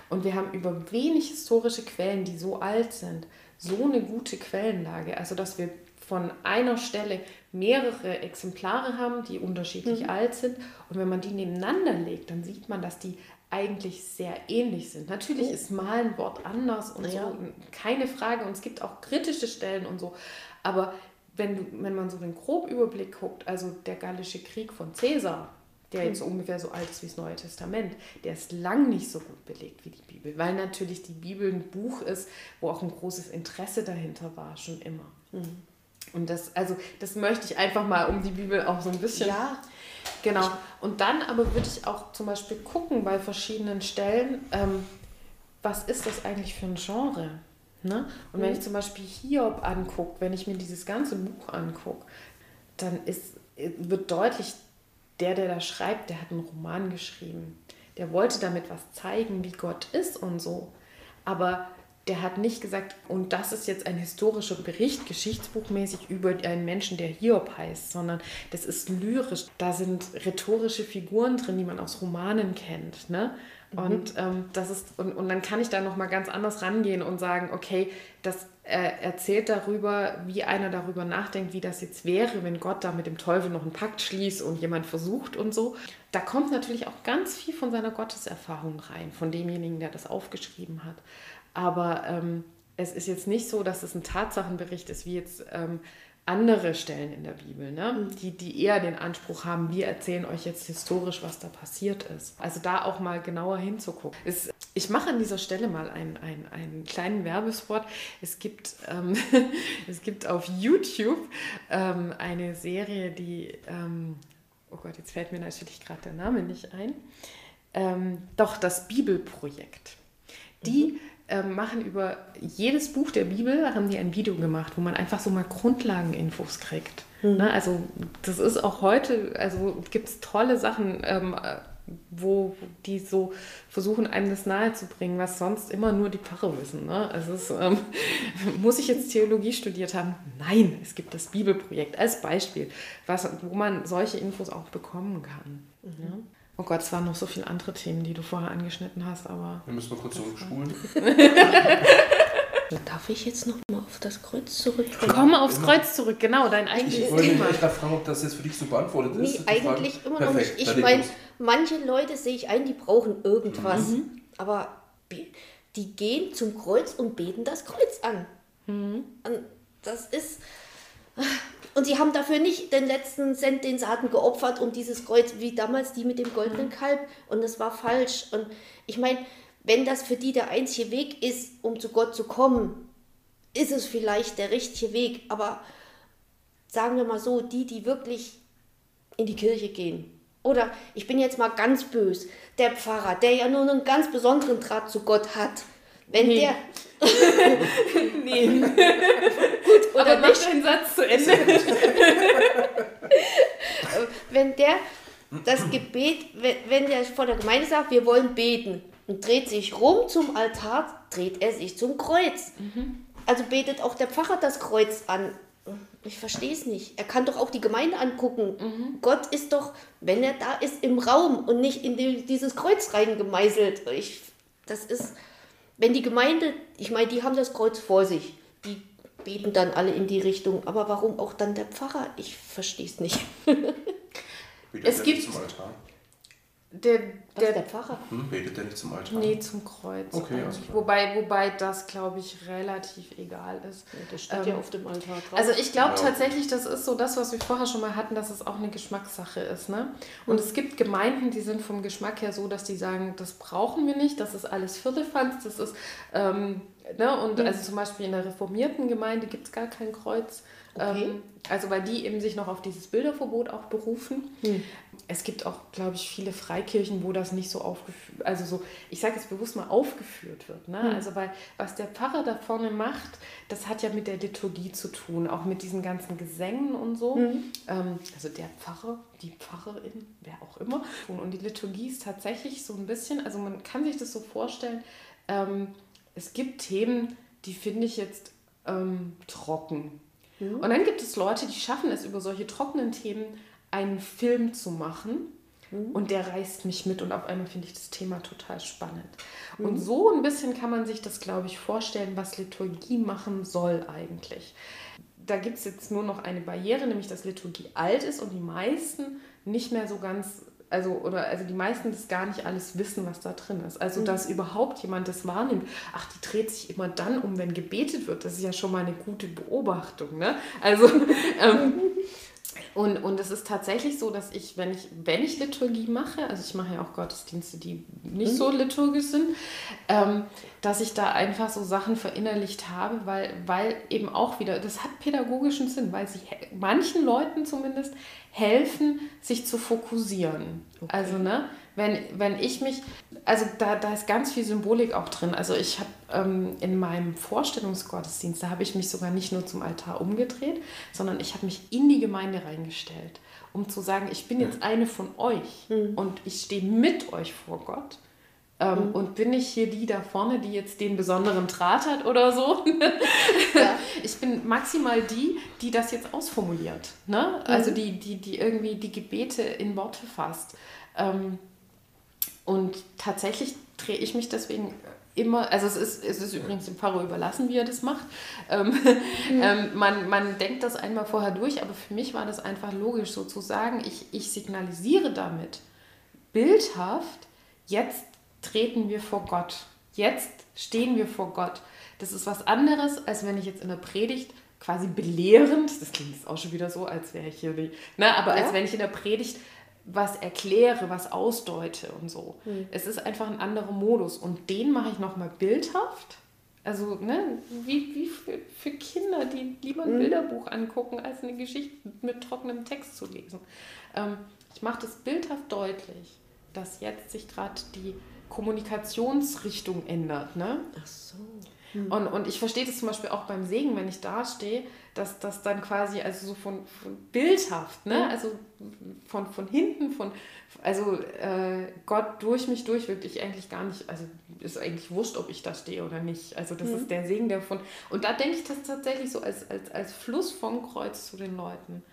Und wir haben über wenig historische Quellen, die so alt sind, so eine gute Quellenlage, also dass wir von einer Stelle mehrere Exemplare haben, die unterschiedlich mhm. alt sind. Und wenn man die nebeneinander legt, dann sieht man, dass die eigentlich sehr ähnlich sind. Natürlich oh. ist mal ein Wort anders und ja. so, keine Frage. Und es gibt auch kritische Stellen und so. Aber wenn, du, wenn man so den Grobüberblick guckt, also der Gallische Krieg von Caesar, der jetzt mhm. ungefähr so alt ist wie das Neue Testament, der ist lang nicht so gut belegt wie die Bibel, weil natürlich die Bibel ein Buch ist, wo auch ein großes Interesse dahinter war, schon immer. Mhm. Und das, also, das möchte ich einfach mal um die Bibel auch so ein bisschen. Ja. Genau. Und dann aber würde ich auch zum Beispiel gucken bei verschiedenen Stellen, ähm, was ist das eigentlich für ein Genre? Ne? Und mhm. wenn ich zum Beispiel Hiob angucke, wenn ich mir dieses ganze Buch angucke, dann ist, wird deutlich, der, der da schreibt, der hat einen Roman geschrieben. Der wollte damit was zeigen, wie Gott ist und so. Aber der hat nicht gesagt, und das ist jetzt ein historischer Bericht, geschichtsbuchmäßig über einen Menschen, der Hiob heißt, sondern das ist lyrisch. Da sind rhetorische Figuren drin, die man aus Romanen kennt. Ne? Mhm. Und, ähm, das ist, und, und dann kann ich da nochmal ganz anders rangehen und sagen, okay, das äh, erzählt darüber, wie einer darüber nachdenkt, wie das jetzt wäre, wenn Gott da mit dem Teufel noch einen Pakt schließt und jemand versucht und so. Da kommt natürlich auch ganz viel von seiner Gotteserfahrung rein, von demjenigen, der das aufgeschrieben hat. Aber ähm, es ist jetzt nicht so, dass es ein Tatsachenbericht ist, wie jetzt ähm, andere Stellen in der Bibel, ne? Mhm. die, die eher den Anspruch haben, wir erzählen euch jetzt historisch, was da passiert ist. Also da auch mal genauer hinzugucken. Es, ich mache an dieser Stelle mal einen, einen, einen kleinen Werbespot. Es gibt, ähm, es gibt auf YouTube ähm, eine Serie, die, ähm, oh Gott, jetzt fällt mir natürlich gerade der Name nicht ein, ähm, doch das Bibelprojekt. Die mhm machen über jedes Buch der Bibel, haben die ein Video gemacht, wo man einfach so mal Grundlageninfos kriegt. Mhm. Ne? Also das ist auch heute, also gibt es tolle Sachen, ähm, wo die so versuchen, einem das nahezubringen, was sonst immer nur die Pfarrer wissen. Ne? Also es, ähm, muss ich jetzt Theologie studiert haben? Nein, es gibt das Bibelprojekt als Beispiel, was, wo man solche Infos auch bekommen kann. Mhm. Oh Gott, es waren noch so viele andere Themen, die du vorher angeschnitten hast, aber. Wir müssen mal kurz zurückspulen. Darf ich jetzt noch mal auf das Kreuz zurückkommen? Komm aufs Kreuz zurück, genau, dein eigentliches Ich wollte mich Thema. echt fragen, ob das jetzt für dich so beantwortet Nee, ist. die eigentlich Frage. immer noch Perfekt, nicht. dann Ich meine, manche Leute sehe ich ein, die brauchen irgendwas. Mhm. Aber be- die gehen zum Kreuz und beten das Kreuz an. Mhm. Und das ist. Und sie haben dafür nicht den letzten Cent, den sie hatten, geopfert, um dieses Kreuz, wie damals die mit dem goldenen Kalb. Und das war falsch. Und ich meine, wenn das für die der einzige Weg ist, um zu Gott zu kommen, ist es vielleicht der richtige Weg. Aber sagen wir mal so, die, die wirklich in die Kirche gehen. Oder ich bin jetzt mal ganz bös, der Pfarrer, der ja nur einen ganz besonderen Draht zu Gott hat. Wenn Nee. der, Nee. oder Aber mach nicht, deinen Satz zu Ende. wenn der das Gebet, wenn, der vor der Gemeinde sagt, wir wollen beten und dreht sich rum zum Altar, dreht er sich zum Kreuz. Also betet auch der Pfarrer das Kreuz an. Ich verstehe es nicht. Er kann doch auch die Gemeinde angucken. Gott ist doch, wenn er da ist, im Raum und nicht in die, dieses Kreuz reingemeißelt. Ich, das ist, wenn die Gemeinde, ich meine, die haben das Kreuz vor sich. Beten dann alle in die Richtung. Aber warum auch dann der Pfarrer? Ich verstehe es nicht. Betet Es der gibt- nicht zum Altar? Der, Was, der der, Pfarrer? Hm, betet der nicht zum Altar? nee, zum Kreuz. Okay, klar. wobei, wobei das, glaube ich, relativ egal ist. Das steht Ähm, ja auf dem Altar drauf. Also ich glaube Ja. tatsächlich, das ist so das, was wir vorher schon mal hatten, dass es auch eine Geschmackssache ist. Ne? Und es gibt Gemeinden, die sind vom Geschmack her so, dass die sagen, das brauchen wir nicht, das ist alles Viertelfanz, das ist, ähm, ne? und also zum Beispiel in der reformierten Gemeinde gibt es gar kein Kreuz. Okay. Ähm, also weil die eben sich noch auf dieses Bilderverbot auch berufen. Hm. Es gibt auch, glaube ich, viele Freikirchen, wo das nicht so aufgeführt, also so, ich sage jetzt bewusst mal aufgeführt wird. Ne? Also weil was der Pfarrer da vorne macht, das hat ja mit der Liturgie zu tun, auch mit diesen ganzen Gesängen und so. Ähm, also der Pfarrer, die Pfarrerin, wer auch immer. Und die Liturgie ist tatsächlich so ein bisschen, also man kann sich das so vorstellen, ähm, es gibt Themen, die finde ich jetzt ähm, trocken. Und dann gibt es Leute, die schaffen es, über solche trockenen Themen einen Film zu machen. Und der reißt mich mit und auf einmal finde ich das Thema total spannend. Und so ein bisschen kann man sich das, glaube ich, vorstellen, was Liturgie machen soll eigentlich. Da gibt es jetzt nur noch eine Barriere, nämlich dass Liturgie alt ist und die meisten nicht mehr so ganz, also oder also die meisten das gar nicht alles wissen, was da drin ist. Also dass überhaupt jemand das wahrnimmt. Ach, die dreht sich immer dann um, wenn gebetet wird. Das ist ja schon mal eine gute Beobachtung. Ne? Also ähm, und, und es ist tatsächlich so, dass ich, wenn ich, wenn ich Liturgie mache, also ich mache ja auch Gottesdienste, die nicht so liturgisch sind, ähm, dass ich da einfach so Sachen verinnerlicht habe, weil, weil eben auch wieder, das hat pädagogischen Sinn, weil sie he- manchen Leuten zumindest helfen, sich zu fokussieren. Also, ne, wenn, wenn ich mich, also da, da ist ganz viel Symbolik auch drin. Also ich habe ähm, in meinem Vorstellungsgottesdienst, da habe ich mich sogar nicht nur zum Altar umgedreht, sondern ich habe mich in die Gemeinde reingestellt, um zu sagen, ich bin jetzt eine von euch und ich stehe mit euch vor Gott. Ähm, Und bin ich hier die da vorne, die jetzt den besonderen Draht hat oder so? Ich bin maximal die, die das jetzt ausformuliert. Ne? Also die, die, die irgendwie die Gebete in Worte fasst. Ähm, und tatsächlich drehe ich mich deswegen immer, also es ist, es ist übrigens dem Pfarrer überlassen, wie er das macht. Ähm, ähm, man, man denkt das einmal vorher durch, aber für mich war das einfach logisch sozusagen. Ich, ich signalisiere damit bildhaft, jetzt treten wir vor Gott. Jetzt stehen wir vor Gott. Das ist was anderes, als wenn ich jetzt in der Predigt quasi belehrend, das klingt jetzt auch schon wieder so, als wäre ich hier ne, aber als Ja. wenn ich in der Predigt was erkläre, was ausdeute und so. Es ist einfach ein anderer Modus und den mache ich nochmal bildhaft. Also, ne, wie, wie für, für Kinder, die lieber ein Bilderbuch angucken, als eine Geschichte mit trockenem Text zu lesen. Ähm, ich mache das bildhaft deutlich, dass jetzt sich gerade die Kommunikationsrichtung ändert. Ne? Ach so. Und, und ich verstehe das zum Beispiel auch beim Segen, wenn ich da stehe, dass das dann quasi, also so von, von bildhaft, ne? also von, von hinten, von, also äh, Gott durch mich durch wirklich eigentlich gar nicht, also ist eigentlich wurscht, ob ich da stehe oder nicht. Also das ist der Segen, der von, und da denke ich das tatsächlich so als, als, als Fluss vom Kreuz zu den Leuten.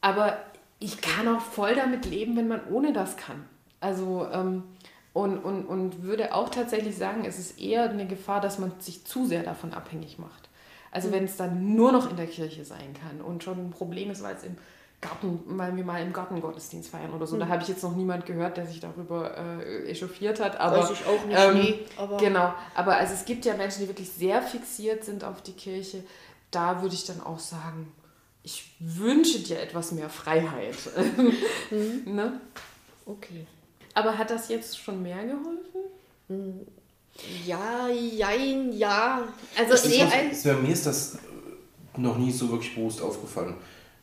Aber ich kann auch voll damit leben, wenn man ohne das kann. Also ähm, Und, und, und würde auch tatsächlich sagen, es ist eher eine Gefahr, dass man sich zu sehr davon abhängig macht. Also mhm. wenn es dann nur noch in der Kirche sein kann und schon ein Problem ist, weil es im Garten, weil wir mal im Garten Gottesdienst feiern oder so. Mhm. Da habe ich jetzt noch niemand gehört, der sich darüber äh, echauffiert hat. Aber, Weiß ich auch nicht, ähm, nee, aber Genau, aber also es gibt ja Menschen, die wirklich sehr fixiert sind auf die Kirche. Da würde ich dann auch sagen, ich wünsche dir etwas mehr Freiheit. Mhm. ne? okay. Aber hat das jetzt schon mehr geholfen? Ja, jein, ja. Also Ich ich sehe muss- ein. wär- mir ist das noch nie so wirklich bewusst aufgefallen.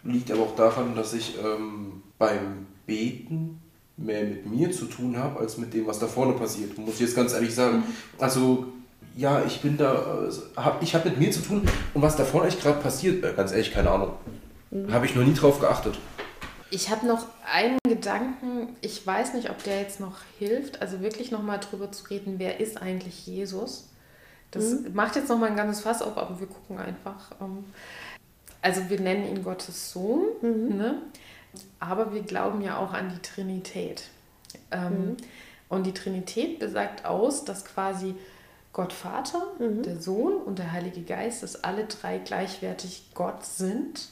Liegt aber auch daran, dass ich ähm, beim Beten mehr mit mir zu tun habe, als mit dem, was da vorne passiert. Muss ich jetzt ganz ehrlich sagen. Also, ja, ich bin da, äh, hab, ich habe mit mir zu tun und was da vorne echt gerade passiert, äh, ganz ehrlich, keine Ahnung. Habe ich noch nie drauf geachtet. Ich habe noch einen Gedanken, ich weiß nicht, ob der jetzt noch hilft, also wirklich nochmal drüber zu reden, wer ist eigentlich Jesus? Das macht jetzt nochmal ein ganzes Fass auf, aber wir gucken einfach. ähm, Also wir nennen ihn Gottes Sohn, ne? aber wir glauben ja auch an die Trinität. Ähm, Und die Trinität besagt aus, dass quasi Gott Vater, der Sohn und der Heilige Geist, dass alle drei gleichwertig Gott sind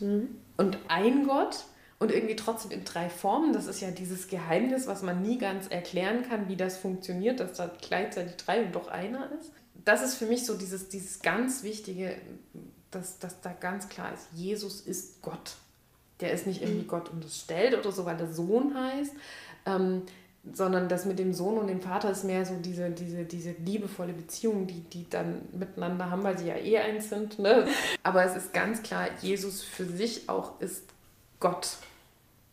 und ein Gott und irgendwie trotzdem in drei Formen. Das ist ja dieses Geheimnis, was man nie ganz erklären kann, wie das funktioniert, dass da gleichzeitig drei und doch einer ist. Das ist für mich so dieses, dieses ganz Wichtige, dass, dass da ganz klar ist, Jesus ist Gott. Der ist nicht irgendwie Gott unterstellt oder so, weil der Sohn heißt, ähm, sondern das mit dem Sohn und dem Vater ist mehr so diese, diese, diese liebevolle Beziehung, die die dann miteinander haben, weil sie ja eh eins sind. Ne? Aber es ist ganz klar, Jesus für sich auch ist Gott.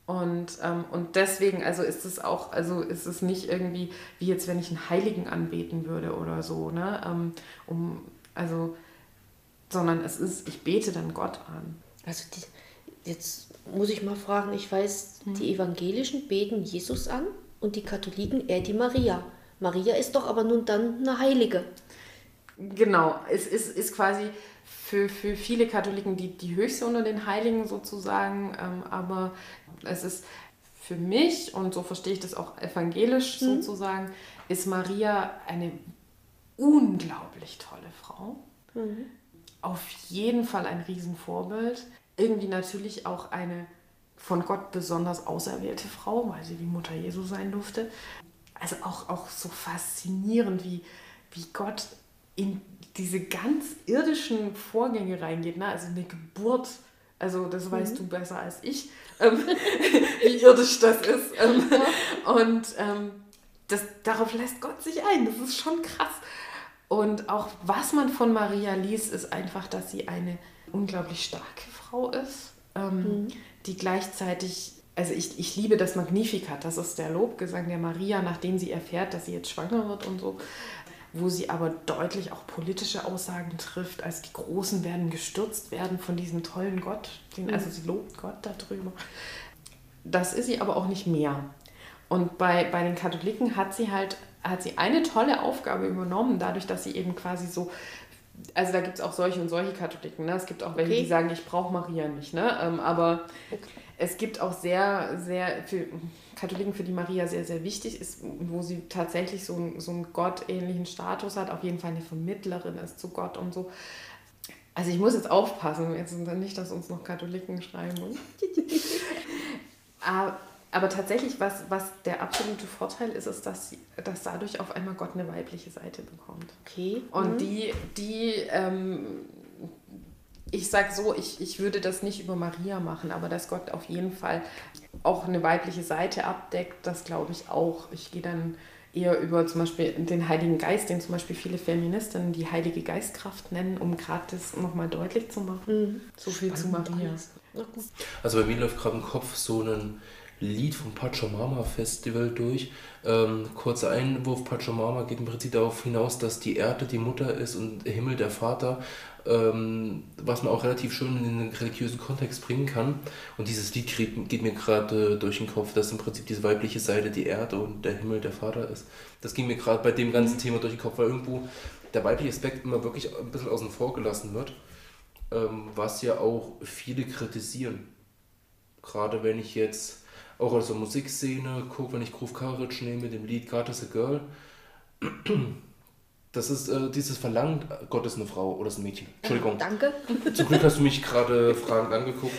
Und, ähm, und deswegen, also ist es auch, also ist es nicht irgendwie, wie jetzt, wenn ich einen Heiligen anbeten würde oder so, ne? Ähm, um, also, sondern es ist, ich bete dann Gott an. Also die, jetzt muss ich mal fragen, ich weiß, die Evangelischen beten Jesus an und die Katholiken eher die Maria. Maria ist doch aber nun dann eine Heilige. Genau, es ist, ist quasi für, für viele Katholiken die, die höchste unter den Heiligen sozusagen, ähm, aber es ist für mich, und so verstehe ich das auch evangelisch sozusagen, ist Maria eine unglaublich tolle Frau. Auf jeden Fall ein Riesenvorbild. Irgendwie natürlich auch eine von Gott besonders auserwählte Frau, weil sie die Mutter Jesu sein durfte. Also auch, auch so faszinierend, wie, wie Gott in diese ganz irdischen Vorgänge reingeht. Ne? Also eine Geburt, also das weißt du besser als ich, ähm, wie irdisch das ist. Ähm, und ähm, das, darauf lässt Gott sich ein. Das ist schon krass. Und auch was man von Maria liest, ist einfach, dass sie eine unglaublich starke Frau ist, ähm, die gleichzeitig, also ich, ich liebe das Magnificat, das ist der Lobgesang der Maria, nachdem sie erfährt, dass sie jetzt schwanger wird und so, wo sie aber deutlich auch politische Aussagen trifft, als die Großen werden gestürzt werden von diesem tollen Gott, den, also sie lobt Gott darüber. Das ist sie aber auch nicht mehr. Und bei, bei den Katholiken hat sie halt hat sie eine tolle Aufgabe übernommen, dadurch, dass sie eben quasi so, also da gibt es auch solche und solche Katholiken, ne? es gibt auch welche, Okay. die sagen, ich brauche Maria nicht, ne? ähm, aber es gibt auch sehr, sehr, für Katholiken, für die Maria sehr, sehr wichtig ist, wo sie tatsächlich so, einen- so einen gottähnlichen Status hat, auf jeden Fall eine Vermittlerin ist zu Gott und so. Also ich muss jetzt aufpassen, jetzt nicht, dass uns noch Katholiken schreiben. Aber, aber tatsächlich, was, was der absolute Vorteil ist, ist, dass, sie, dass dadurch auf einmal Gott eine weibliche Seite bekommt. Okay. Und die, die ähm, ich sag so, ich, ich würde das nicht über Maria machen, aber dass Gott auf jeden Fall auch eine weibliche Seite abdeckt, das glaube ich auch. Ich gehe dann eher über zum Beispiel den Heiligen Geist, den zum Beispiel viele Feministinnen die Heilige Geistkraft nennen, um gerade das nochmal deutlich zu machen. So viel zu Maria. Na gut. Also bei mir läuft gerade im Kopf so ein Lied vom Pachamama Festival durch. Ähm, kurzer Einwurf, Pachamama geht im Prinzip darauf hinaus, dass die Erde die Mutter ist und der Himmel der Vater, ähm, was man auch relativ schön in den religiösen Kontext bringen kann. Und dieses Lied geht, mir gerade durch den Kopf, dass im Prinzip diese weibliche Seite die Erde und der Himmel der Vater ist. Das ging mir gerade bei dem ganzen Thema durch den Kopf, weil irgendwo der weibliche Aspekt immer wirklich ein bisschen außen vor gelassen wird, ähm, was ja auch viele kritisieren. Gerade wenn ich jetzt auch aus der Musikszene, guck, wenn ich Groove Courage nehme mit dem Lied God is a Girl. Das ist äh, dieses Verlangen, Gott ist eine Frau oder ist ein Mädchen. Entschuldigung. Danke. Zum Glück hast du mich gerade fragend angeguckt.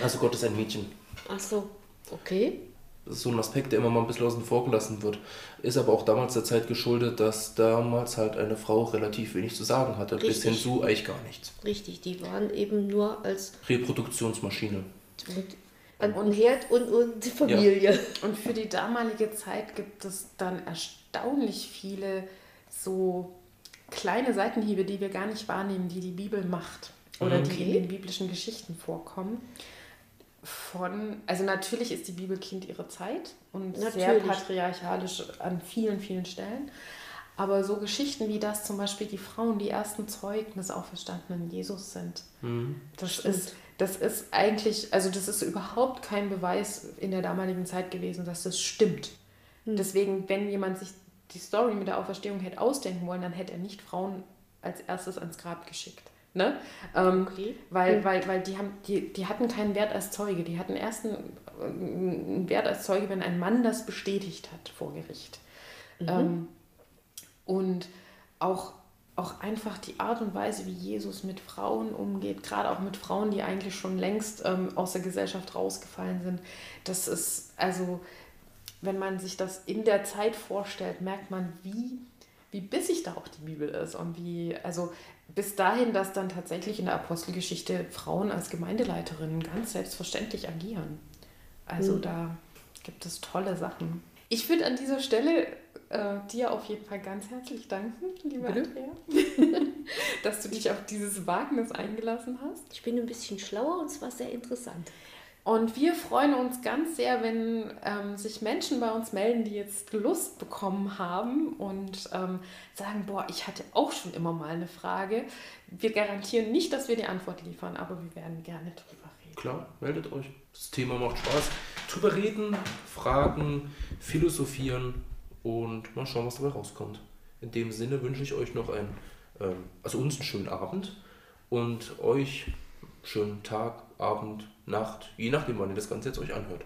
Also Gott ist ein Mädchen. Ach so, okay. Das ist so ein Aspekt, der immer mal ein bisschen außen vor gelassen wird. Ist aber auch damals der Zeit geschuldet, dass damals halt eine Frau relativ wenig zu sagen hatte. Bis Richtig. hin zu eigentlich gar nichts. Richtig, die waren eben nur als Reproduktionsmaschine. und, und Herd und, und Familie. Und für die damalige Zeit gibt es dann erstaunlich viele so kleine Seitenhiebe, die wir gar nicht wahrnehmen, die die Bibel macht oder die in Okay. den biblischen Geschichten vorkommen. Von, also natürlich ist die Bibel Kind ihrer Zeit und sehr Natürlich. patriarchalisch an vielen, vielen Stellen. Aber so Geschichten wie das zum Beispiel die Frauen, die ersten Zeugen des auferstandenen Jesus sind. Das ist, das ist eigentlich, also das ist überhaupt kein Beweis in der damaligen Zeit gewesen, dass das stimmt. Deswegen, wenn jemand sich die Story mit der Auferstehung hätte ausdenken wollen, dann hätte er nicht Frauen als erstes ans Grab geschickt. Ne? Ähm, Okay. Weil, weil, weil die, haben, die, die hatten keinen Wert als Zeuge. Die hatten erst einen, einen Wert als Zeuge, wenn ein Mann das bestätigt hat vor Gericht. Ähm, und auch, auch einfach die Art und Weise, wie Jesus mit Frauen umgeht, gerade auch mit Frauen, die eigentlich schon längst ähm, aus der Gesellschaft rausgefallen sind, das ist, also, wenn man sich das in der Zeit vorstellt, merkt man, wie, wie bissig da auch die Bibel ist und wie, also bis dahin, dass dann tatsächlich in der Apostelgeschichte Frauen als Gemeindeleiterinnen ganz selbstverständlich agieren. Also da gibt es tolle Sachen. Ich würde an dieser Stelle äh, dir auf jeden Fall ganz herzlich danken, liebe Bitte? Andrea, dass du dich auf dieses Wagnis eingelassen hast. Ich bin ein bisschen schlauer und es war sehr interessant. Und wir freuen uns ganz sehr, wenn ähm, sich Menschen bei uns melden, die jetzt Lust bekommen haben und ähm, sagen, boah, ich hatte auch schon immer mal eine Frage. Wir garantieren nicht, dass wir die Antwort liefern, aber wir werden gerne drüber reden. Klar, meldet euch. Das Thema macht Spaß. Drüber reden, fragen, philosophieren und mal schauen, was dabei rauskommt. In dem Sinne wünsche ich euch noch einen, ähm, also uns einen schönen Abend und euch schönen Tag, Abend, Nacht, je nachdem, wann ihr das Ganze jetzt euch anhört.